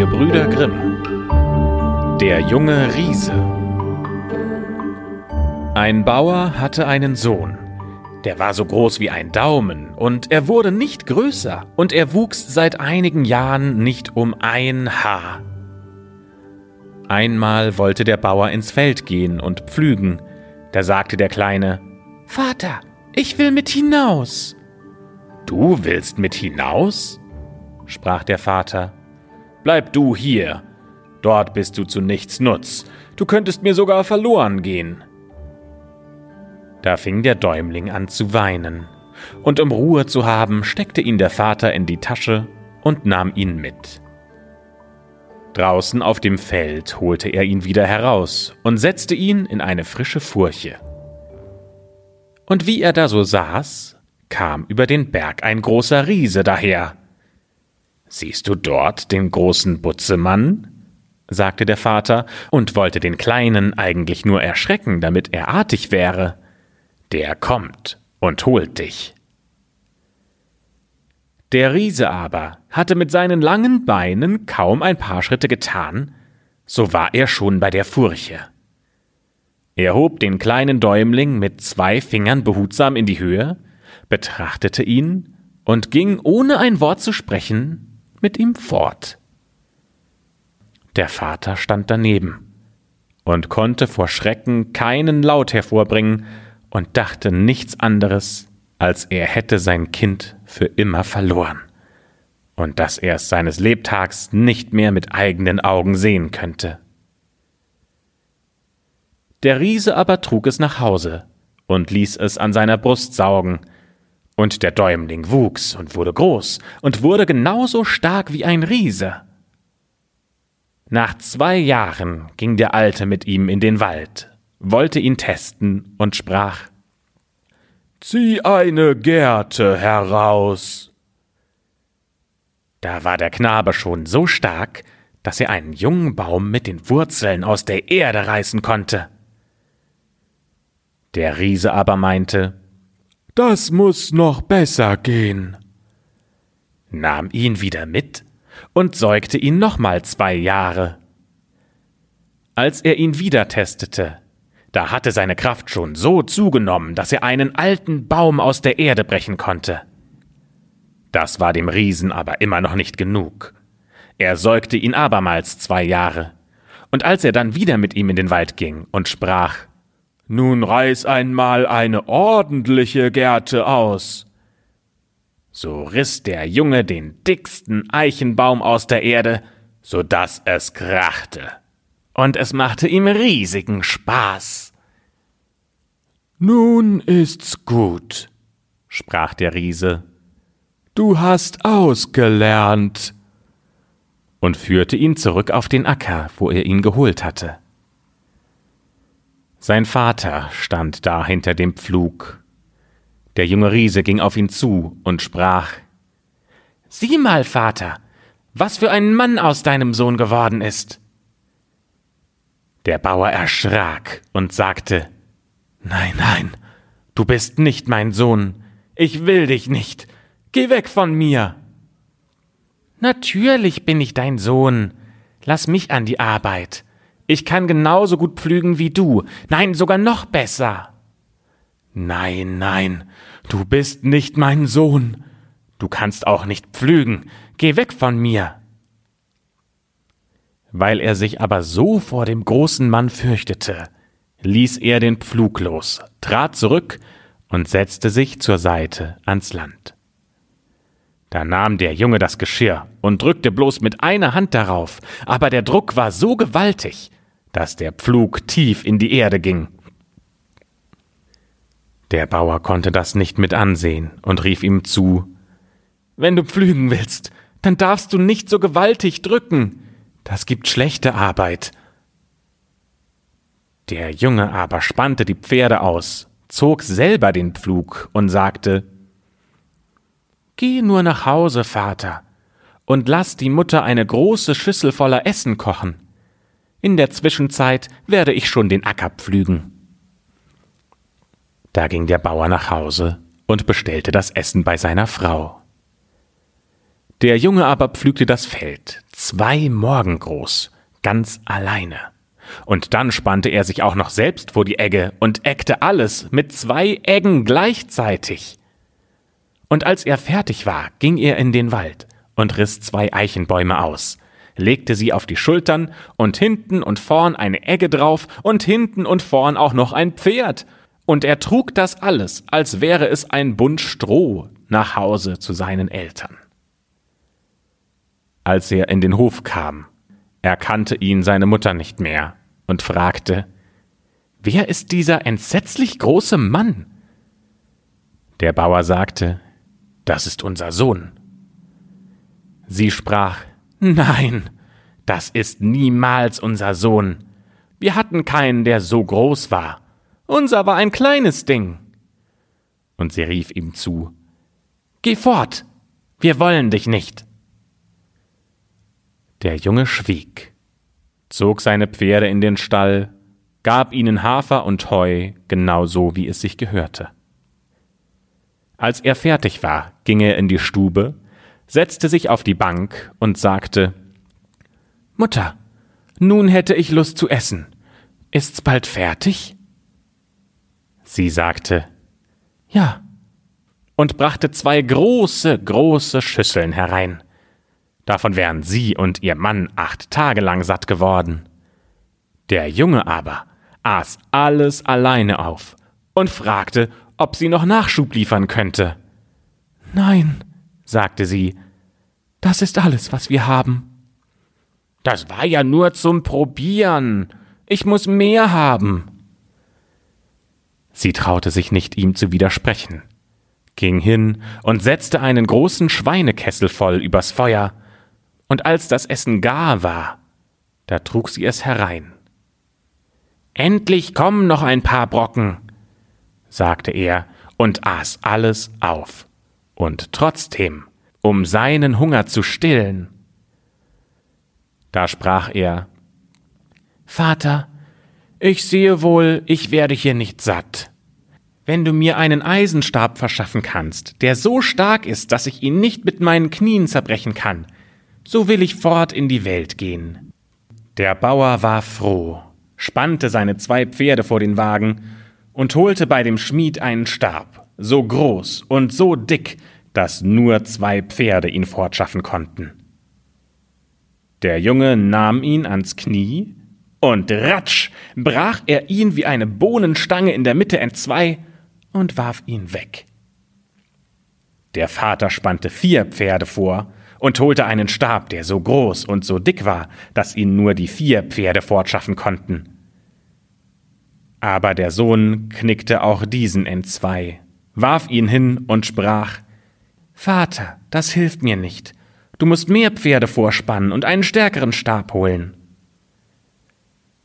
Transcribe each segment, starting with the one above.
Gebrüder Grimm Der junge Riese Ein Bauer hatte einen Sohn. Der war so groß wie ein Daumen, und er wurde nicht größer, und er wuchs seit einigen Jahren nicht um ein Haar. Einmal wollte der Bauer ins Feld gehen und pflügen. Da sagte der Kleine, Vater, ich will mit hinaus. Du willst mit hinaus? sprach der Vater. Bleib du hier. Dort bist du zu nichts Nutz. Du könntest mir sogar verloren gehen. Da fing der Däumling an zu weinen, und um Ruhe zu haben, steckte ihn der Vater in die Tasche und nahm ihn mit. Draußen auf dem Feld holte er ihn wieder heraus und setzte ihn in eine frische Furche. Und wie er da so saß, kam über den Berg ein großer Riese daher. Siehst du dort den großen Butzemann? sagte der Vater und wollte den Kleinen eigentlich nur erschrecken, damit er artig wäre. Der kommt und holt dich. Der Riese aber hatte mit seinen langen Beinen kaum ein paar Schritte getan, so war er schon bei der Furche. Er hob den kleinen Däumling mit zwei Fingern behutsam in die Höhe, betrachtete ihn und ging, ohne ein Wort zu sprechen, mit ihm fort. Der Vater stand daneben und konnte vor Schrecken keinen Laut hervorbringen und dachte nichts anderes als er hätte sein Kind für immer verloren und dass er es seines Lebtags nicht mehr mit eigenen Augen sehen könnte. Der Riese aber trug es nach Hause und ließ es an seiner Brust saugen, und der Däumling wuchs und wurde groß und wurde genauso stark wie ein Riese. Nach zwei Jahren ging der Alte mit ihm in den Wald, wollte ihn testen und sprach Zieh eine Gerte heraus. Da war der Knabe schon so stark, dass er einen jungen Baum mit den Wurzeln aus der Erde reißen konnte. Der Riese aber meinte, das muss noch besser gehen, nahm ihn wieder mit und säugte ihn nochmal zwei Jahre. Als er ihn wieder testete, da hatte seine Kraft schon so zugenommen, dass er einen alten Baum aus der Erde brechen konnte. Das war dem Riesen aber immer noch nicht genug. Er säugte ihn abermals zwei Jahre, und als er dann wieder mit ihm in den Wald ging und sprach Nun reiß einmal eine ordentliche Gerte aus, so riß der Junge den dicksten Eichenbaum aus der Erde, so dass es krachte und es machte ihm riesigen Spaß. Nun ist's gut, sprach der Riese. Du hast ausgelernt. Und führte ihn zurück auf den Acker, wo er ihn geholt hatte. Sein Vater stand da hinter dem Pflug. Der junge Riese ging auf ihn zu und sprach Sieh mal, Vater, was für ein Mann aus deinem Sohn geworden ist. Der Bauer erschrak und sagte Nein, nein, du bist nicht mein Sohn, ich will dich nicht, geh weg von mir. Natürlich bin ich dein Sohn, lass mich an die Arbeit. Ich kann genauso gut pflügen wie du, nein, sogar noch besser. Nein, nein, du bist nicht mein Sohn. Du kannst auch nicht pflügen, geh weg von mir. Weil er sich aber so vor dem großen Mann fürchtete, ließ er den Pflug los, trat zurück und setzte sich zur Seite ans Land. Da nahm der Junge das Geschirr und drückte bloß mit einer Hand darauf, aber der Druck war so gewaltig, dass der Pflug tief in die Erde ging. Der Bauer konnte das nicht mit ansehen und rief ihm zu Wenn du pflügen willst, dann darfst du nicht so gewaltig drücken. Das gibt schlechte Arbeit. Der Junge aber spannte die Pferde aus, zog selber den Pflug und sagte Geh nur nach Hause, Vater, und lass die Mutter eine große Schüssel voller Essen kochen. In der Zwischenzeit werde ich schon den Acker pflügen. Da ging der Bauer nach Hause und bestellte das Essen bei seiner Frau. Der Junge aber pflügte das Feld, zwei Morgen groß, ganz alleine. Und dann spannte er sich auch noch selbst vor die Egge und eckte alles mit zwei Eggen gleichzeitig. Und als er fertig war, ging er in den Wald und riss zwei Eichenbäume aus, legte sie auf die Schultern und hinten und vorn eine Egge drauf und hinten und vorn auch noch ein Pferd. Und er trug das alles, als wäre es ein Bund Stroh, nach Hause zu seinen Eltern. Als er in den Hof kam, erkannte ihn seine Mutter nicht mehr und fragte, Wer ist dieser entsetzlich große Mann? Der Bauer sagte, Das ist unser Sohn. Sie sprach, Nein, das ist niemals unser Sohn. Wir hatten keinen, der so groß war. Unser war ein kleines Ding. Und sie rief ihm zu, Geh fort, wir wollen dich nicht. Der Junge schwieg, zog seine Pferde in den Stall, gab ihnen Hafer und Heu, genau so, wie es sich gehörte. Als er fertig war, ging er in die Stube, setzte sich auf die Bank und sagte Mutter, nun hätte ich Lust zu essen. Ist's bald fertig? Sie sagte Ja, und brachte zwei große, große Schüsseln herein. Davon wären sie und ihr Mann acht Tage lang satt geworden. Der Junge aber aß alles alleine auf und fragte, ob sie noch Nachschub liefern könnte. Nein, sagte sie, das ist alles, was wir haben. Das war ja nur zum Probieren. Ich muss mehr haben. Sie traute sich nicht, ihm zu widersprechen, ging hin und setzte einen großen Schweinekessel voll übers Feuer, und als das Essen gar war, da trug sie es herein. Endlich kommen noch ein paar Brocken, sagte er und aß alles auf. Und trotzdem, um seinen Hunger zu stillen. Da sprach er Vater, ich sehe wohl, ich werde hier nicht satt. Wenn du mir einen Eisenstab verschaffen kannst, der so stark ist, dass ich ihn nicht mit meinen Knien zerbrechen kann, so will ich fort in die Welt gehen. Der Bauer war froh, spannte seine zwei Pferde vor den Wagen und holte bei dem Schmied einen Stab, so groß und so dick, dass nur zwei Pferde ihn fortschaffen konnten. Der Junge nahm ihn ans Knie, und ratsch brach er ihn wie eine Bohnenstange in der Mitte entzwei und warf ihn weg. Der Vater spannte vier Pferde vor und holte einen Stab, der so groß und so dick war, dass ihn nur die vier Pferde fortschaffen konnten. Aber der Sohn knickte auch diesen entzwei, warf ihn hin und sprach Vater, das hilft mir nicht. Du musst mehr Pferde vorspannen und einen stärkeren Stab holen.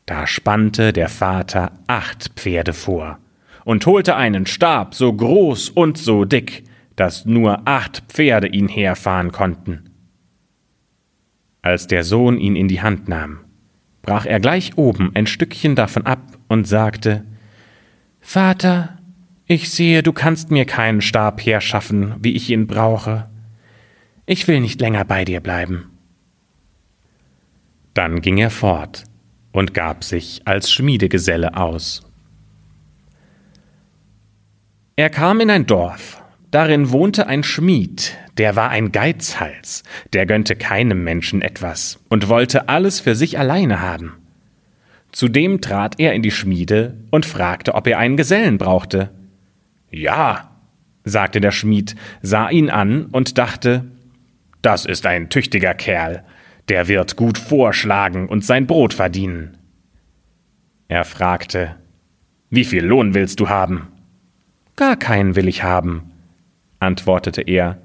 Da spannte der Vater acht Pferde vor und holte einen Stab so groß und so dick, dass nur acht Pferde ihn herfahren konnten. Als der Sohn ihn in die Hand nahm, brach er gleich oben ein Stückchen davon ab und sagte Vater, ich sehe, du kannst mir keinen Stab herschaffen, wie ich ihn brauche. Ich will nicht länger bei dir bleiben. Dann ging er fort und gab sich als Schmiedegeselle aus. Er kam in ein Dorf, Darin wohnte ein Schmied, der war ein Geizhals, der gönnte keinem Menschen etwas und wollte alles für sich alleine haben. Zudem trat er in die Schmiede und fragte, ob er einen Gesellen brauchte. Ja, sagte der Schmied, sah ihn an und dachte, das ist ein tüchtiger Kerl, der wird gut vorschlagen und sein Brot verdienen. Er fragte, wie viel Lohn willst du haben? Gar keinen will ich haben, antwortete er,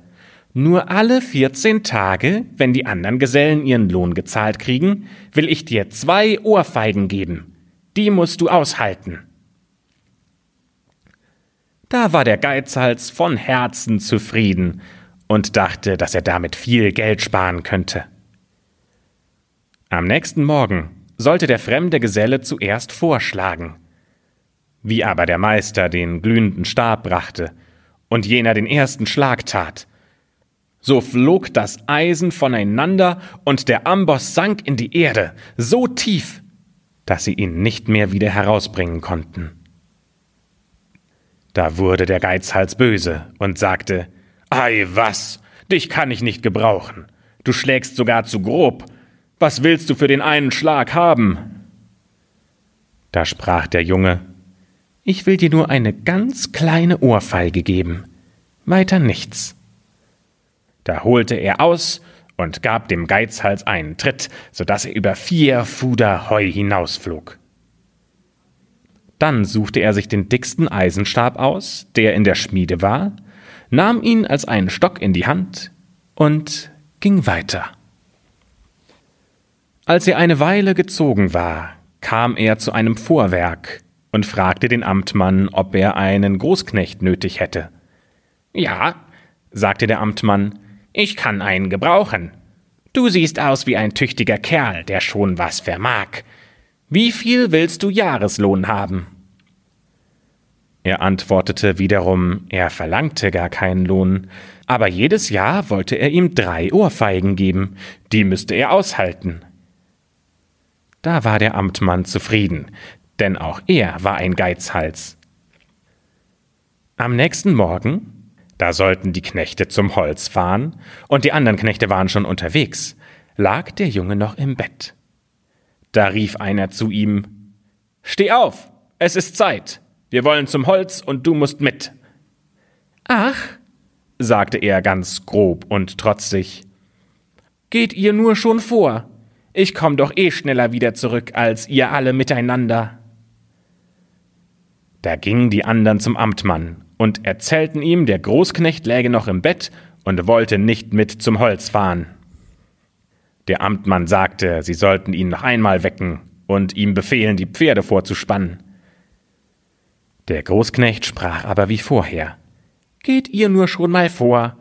nur alle vierzehn Tage, wenn die anderen Gesellen ihren Lohn gezahlt kriegen, will ich dir zwei Ohrfeigen geben. Die musst du aushalten. Da war der Geizhals von Herzen zufrieden und dachte, dass er damit viel Geld sparen könnte. Am nächsten Morgen sollte der fremde Geselle zuerst vorschlagen. Wie aber der Meister den glühenden Stab brachte, und jener den ersten Schlag tat, So flog das Eisen voneinander und der Amboss sank in die Erde, so tief, dass sie ihn nicht mehr wieder herausbringen konnten. Da wurde der Geizhals böse und sagte, Ei was, dich kann ich nicht gebrauchen. Du schlägst sogar zu grob. Was willst du für den einen Schlag haben? Da sprach der Junge, Ich will dir nur eine ganz kleine Ohrfeige geben, weiter nichts. Da holte er aus und gab dem Geizhals einen Tritt, so dass er über vier Fuder Heu hinausflog. Dann suchte er sich den dicksten Eisenstab aus, der in der Schmiede war, nahm ihn als einen Stock in die Hand und ging weiter. Als er eine Weile gezogen war, kam er zu einem Vorwerk und fragte den Amtmann, ob er einen Großknecht nötig hätte. Ja, sagte der Amtmann, ich kann einen gebrauchen. Du siehst aus wie ein tüchtiger Kerl, der schon was vermag. Wie viel willst du Jahreslohn haben? Er antwortete wiederum, er verlangte gar keinen Lohn, aber jedes Jahr wollte er ihm drei Ohrfeigen geben, die müsste er aushalten. Da war der Amtmann zufrieden, denn auch er war ein Geizhals. Am nächsten Morgen da sollten die Knechte zum Holz fahren, und die anderen Knechte waren schon unterwegs, lag der Junge noch im Bett. Da rief einer zu ihm Steh auf, es ist Zeit, wir wollen zum Holz und du musst mit. Ach, sagte er ganz grob und trotzig, geht ihr nur schon vor, ich komm doch eh schneller wieder zurück als ihr alle miteinander. Da gingen die anderen zum Amtmann und erzählten ihm, der Großknecht läge noch im Bett und wollte nicht mit zum Holz fahren. Der Amtmann sagte, sie sollten ihn noch einmal wecken und ihm befehlen, die Pferde vorzuspannen. Der Großknecht sprach aber wie vorher. Geht ihr nur schon mal vor.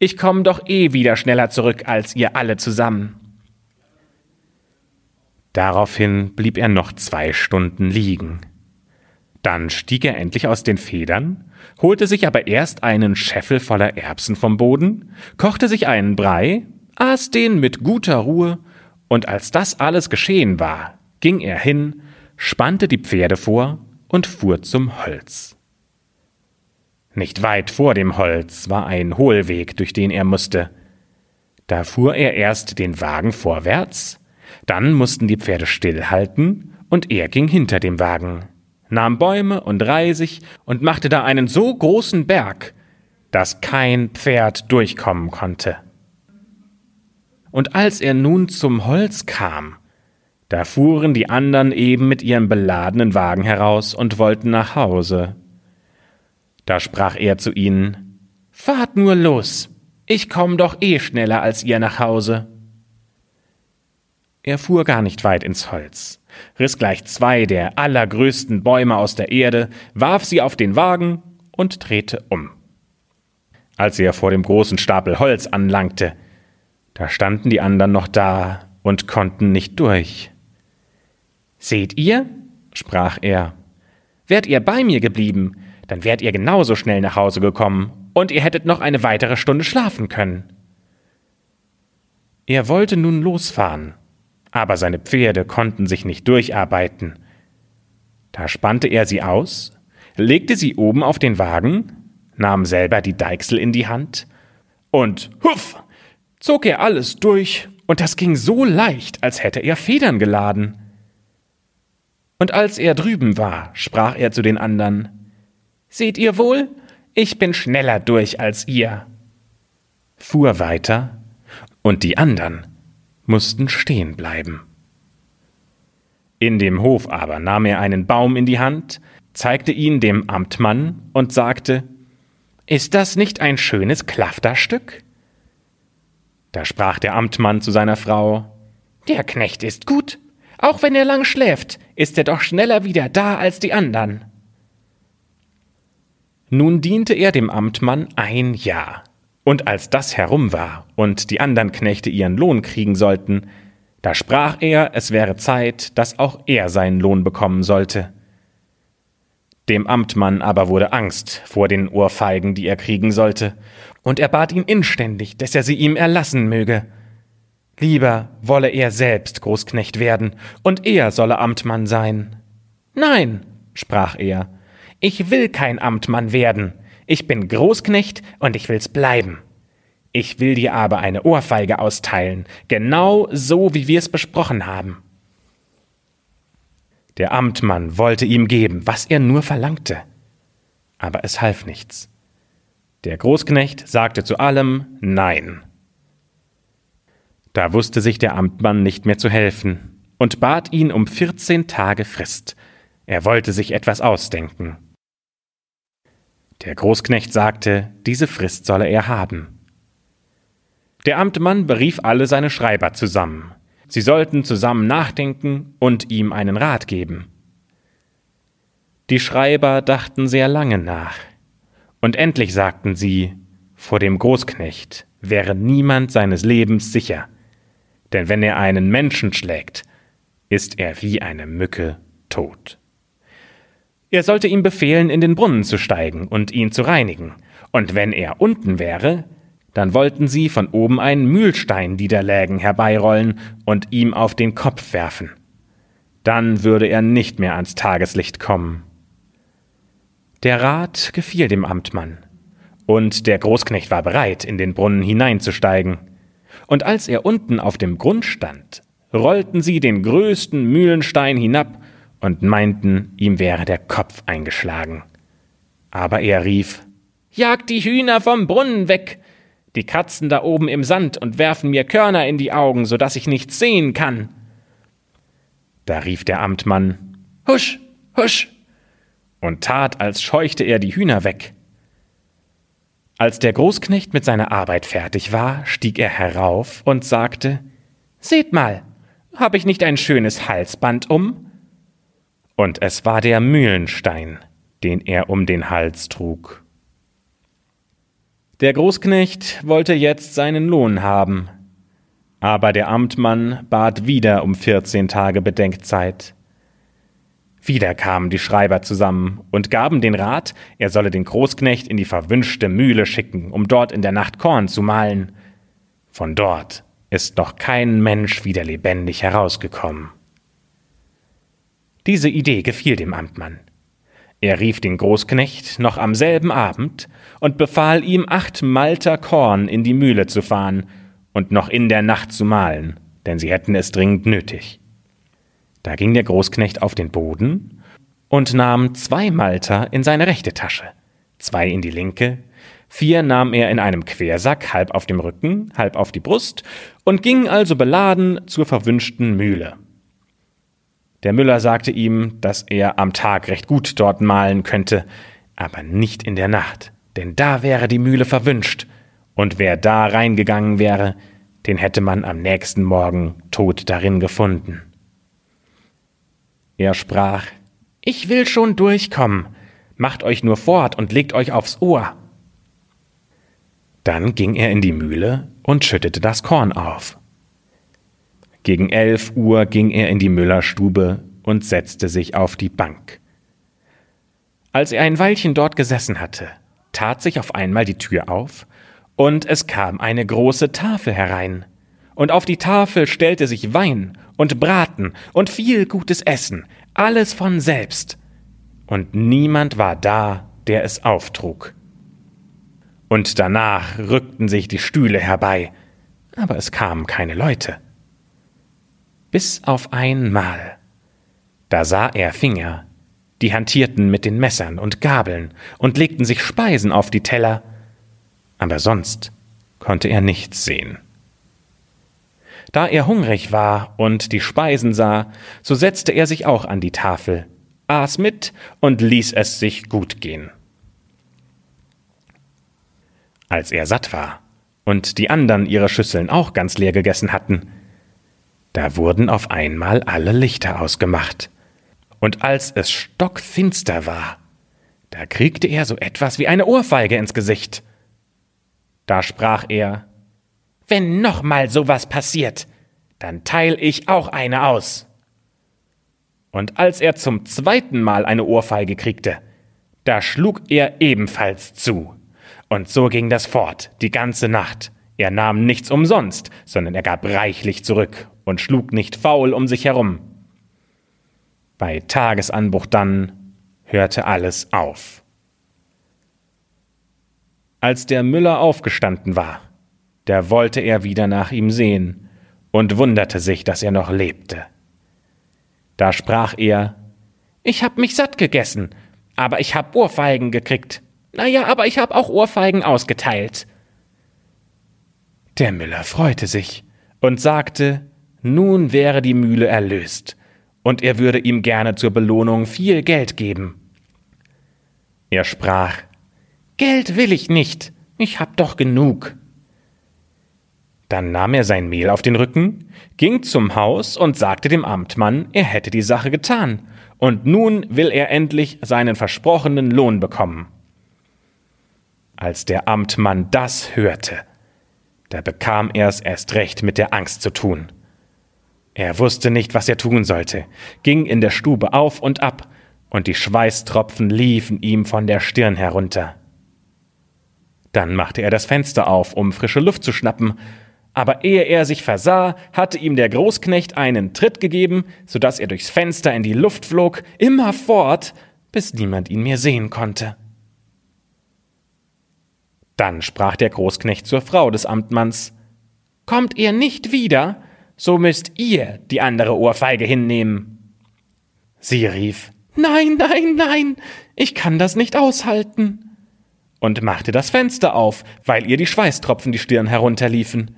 Ich komme doch eh wieder schneller zurück als ihr alle zusammen. Daraufhin blieb er noch zwei Stunden liegen. Dann stieg er endlich aus den Federn, holte sich aber erst einen Scheffel voller Erbsen vom Boden, kochte sich einen Brei, aß den mit guter Ruhe, und als das alles geschehen war, ging er hin, spannte die Pferde vor und fuhr zum Holz. Nicht weit vor dem Holz war ein Hohlweg, durch den er musste. Da fuhr er erst den Wagen vorwärts, dann mussten die Pferde stillhalten, und er ging hinter dem Wagen nahm Bäume und Reisig und machte da einen so großen Berg, dass kein Pferd durchkommen konnte. Und als er nun zum Holz kam, da fuhren die anderen eben mit ihrem beladenen Wagen heraus und wollten nach Hause. Da sprach er zu ihnen Fahrt nur los, ich komm doch eh schneller als ihr nach Hause. Er fuhr gar nicht weit ins Holz, riss gleich zwei der allergrößten Bäume aus der Erde, warf sie auf den Wagen und drehte um. Als er vor dem großen Stapel Holz anlangte, da standen die anderen noch da und konnten nicht durch. Seht ihr? sprach er. Wärt ihr bei mir geblieben, dann wärt ihr genauso schnell nach Hause gekommen und ihr hättet noch eine weitere Stunde schlafen können. Er wollte nun losfahren, aber seine Pferde konnten sich nicht durcharbeiten. Da spannte er sie aus, legte sie oben auf den Wagen, nahm selber die Deichsel in die Hand und huff, zog er alles durch, und das ging so leicht, als hätte er Federn geladen. Und als er drüben war, sprach er zu den anderen Seht ihr wohl, ich bin schneller durch als ihr, fuhr weiter, und die anderen mussten stehen bleiben. In dem Hof aber nahm er einen Baum in die Hand, zeigte ihn dem Amtmann und sagte Ist das nicht ein schönes Klafterstück? Da sprach der Amtmann zu seiner Frau Der Knecht ist gut, auch wenn er lang schläft, ist er doch schneller wieder da als die anderen. Nun diente er dem Amtmann ein Jahr. Und als das herum war und die anderen Knechte ihren Lohn kriegen sollten, da sprach er, es wäre Zeit, dass auch er seinen Lohn bekommen sollte. Dem Amtmann aber wurde Angst vor den Ohrfeigen, die er kriegen sollte, und er bat ihn inständig, dass er sie ihm erlassen möge. Lieber wolle er selbst Großknecht werden, und er solle Amtmann sein. Nein, sprach er, ich will kein Amtmann werden, ich bin Großknecht und ich will's bleiben. Ich will dir aber eine Ohrfeige austeilen, genau so, wie wir es besprochen haben. Der Amtmann wollte ihm geben, was er nur verlangte. Aber es half nichts. Der Großknecht sagte zu allem Nein. Da wusste sich der Amtmann nicht mehr zu helfen und bat ihn um vierzehn Tage Frist. Er wollte sich etwas ausdenken. Der Großknecht sagte, diese Frist solle er haben. Der Amtmann berief alle seine Schreiber zusammen. Sie sollten zusammen nachdenken und ihm einen Rat geben. Die Schreiber dachten sehr lange nach, und endlich sagten sie, vor dem Großknecht wäre niemand seines Lebens sicher, denn wenn er einen Menschen schlägt, ist er wie eine Mücke tot. Er sollte ihm befehlen, in den Brunnen zu steigen und ihn zu reinigen, und wenn er unten wäre, dann wollten sie von oben einen Mühlstein niederlägen herbeirollen und ihm auf den Kopf werfen. Dann würde er nicht mehr ans Tageslicht kommen. Der Rat gefiel dem Amtmann, und der Großknecht war bereit, in den Brunnen hineinzusteigen. Und als er unten auf dem Grund stand, rollten sie den größten Mühlenstein hinab und meinten, ihm wäre der Kopf eingeschlagen. Aber er rief Jagt die Hühner vom Brunnen weg, die kratzen da oben im Sand und werfen mir Körner in die Augen, so dass ich nichts sehen kann. Da rief der Amtmann Husch, husch, und tat, als scheuchte er die Hühner weg. Als der Großknecht mit seiner Arbeit fertig war, stieg er herauf und sagte Seht mal, hab ich nicht ein schönes Halsband um? Und es war der Mühlenstein, den er um den Hals trug. Der Großknecht wollte jetzt seinen Lohn haben, aber der Amtmann bat wieder um vierzehn Tage Bedenkzeit. Wieder kamen die Schreiber zusammen und gaben den Rat, er solle den Großknecht in die verwünschte Mühle schicken, um dort in der Nacht Korn zu mahlen. Von dort ist noch kein Mensch wieder lebendig herausgekommen. Diese Idee gefiel dem Amtmann. Er rief den Großknecht noch am selben Abend und befahl ihm, acht Malter Korn in die Mühle zu fahren und noch in der Nacht zu mahlen, denn sie hätten es dringend nötig. Da ging der Großknecht auf den Boden und nahm zwei Malter in seine rechte Tasche, zwei in die linke, vier nahm er in einem Quersack, halb auf dem Rücken, halb auf die Brust, und ging also beladen zur verwünschten Mühle. Der Müller sagte ihm, dass er am Tag recht gut dort mahlen könnte, aber nicht in der Nacht, denn da wäre die Mühle verwünscht, und wer da reingegangen wäre, den hätte man am nächsten Morgen tot darin gefunden. Er sprach Ich will schon durchkommen, macht euch nur fort und legt euch aufs Ohr. Dann ging er in die Mühle und schüttete das Korn auf. Gegen elf Uhr ging er in die Müllerstube und setzte sich auf die Bank. Als er ein Weilchen dort gesessen hatte, tat sich auf einmal die Tür auf, und es kam eine große Tafel herein, und auf die Tafel stellte sich Wein und Braten und viel gutes Essen, alles von selbst, und niemand war da, der es auftrug. Und danach rückten sich die Stühle herbei, aber es kamen keine Leute bis auf einmal. Da sah er Finger, die hantierten mit den Messern und Gabeln und legten sich Speisen auf die Teller, aber sonst konnte er nichts sehen. Da er hungrig war und die Speisen sah, so setzte er sich auch an die Tafel, aß mit und ließ es sich gut gehen. Als er satt war und die anderen ihre Schüsseln auch ganz leer gegessen hatten, da wurden auf einmal alle Lichter ausgemacht. Und als es stockfinster war, da kriegte er so etwas wie eine Ohrfeige ins Gesicht. Da sprach er, wenn noch mal sowas passiert, dann teil ich auch eine aus. Und als er zum zweiten Mal eine Ohrfeige kriegte, Da schlug er ebenfalls zu. Und so ging das fort, die ganze Nacht. Er nahm nichts umsonst, sondern er gab reichlich zurück und schlug nicht faul um sich herum. Bei Tagesanbruch dann hörte alles auf. Als der Müller aufgestanden war, da wollte er wieder nach ihm sehen und wunderte sich, dass er noch lebte. Da sprach er Ich hab mich satt gegessen, aber ich hab Ohrfeigen gekriegt. Na ja, aber ich hab auch Ohrfeigen ausgeteilt. Der Müller freute sich und sagte, nun wäre die Mühle erlöst, und er würde ihm gerne zur Belohnung viel Geld geben. Er sprach, Geld will ich nicht, ich hab doch genug. Dann nahm er sein Mehl auf den Rücken, ging zum Haus und sagte dem Amtmann, er hätte die Sache getan, und nun will er endlich seinen versprochenen Lohn bekommen. Als der Amtmann das hörte, da bekam er es erst recht mit der Angst zu tun. Er wusste nicht, was er tun sollte, ging in der Stube auf und ab, und die Schweißtropfen liefen ihm von der Stirn herunter. Dann machte er das Fenster auf, um frische Luft zu schnappen, aber ehe er sich versah, hatte ihm der Großknecht einen Tritt gegeben, so dass er durchs Fenster in die Luft flog, immerfort, bis niemand ihn mehr sehen konnte. Dann sprach der Großknecht zur Frau des Amtmanns Kommt ihr nicht wieder, so müsst ihr die andere Ohrfeige hinnehmen. Sie rief Nein, nein, nein, ich kann das nicht aushalten, und machte das Fenster auf, weil ihr die Schweißtropfen die Stirn herunterliefen.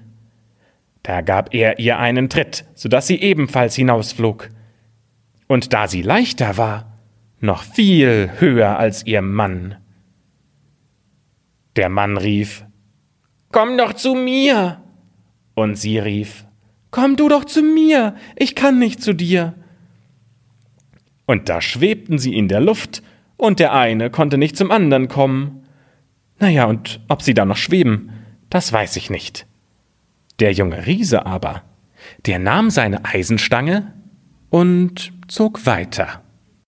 Da gab er ihr einen Tritt, so dass sie ebenfalls hinausflog. Und da sie leichter war, noch viel höher als ihr Mann. Der Mann rief, Komm doch zu mir! Und sie rief, Komm du doch zu mir, ich kann nicht zu dir. Und da schwebten sie in der Luft, und der eine konnte nicht zum anderen kommen. Naja, und ob sie da noch schweben, das weiß ich nicht. Der junge Riese aber, der nahm seine Eisenstange und zog weiter.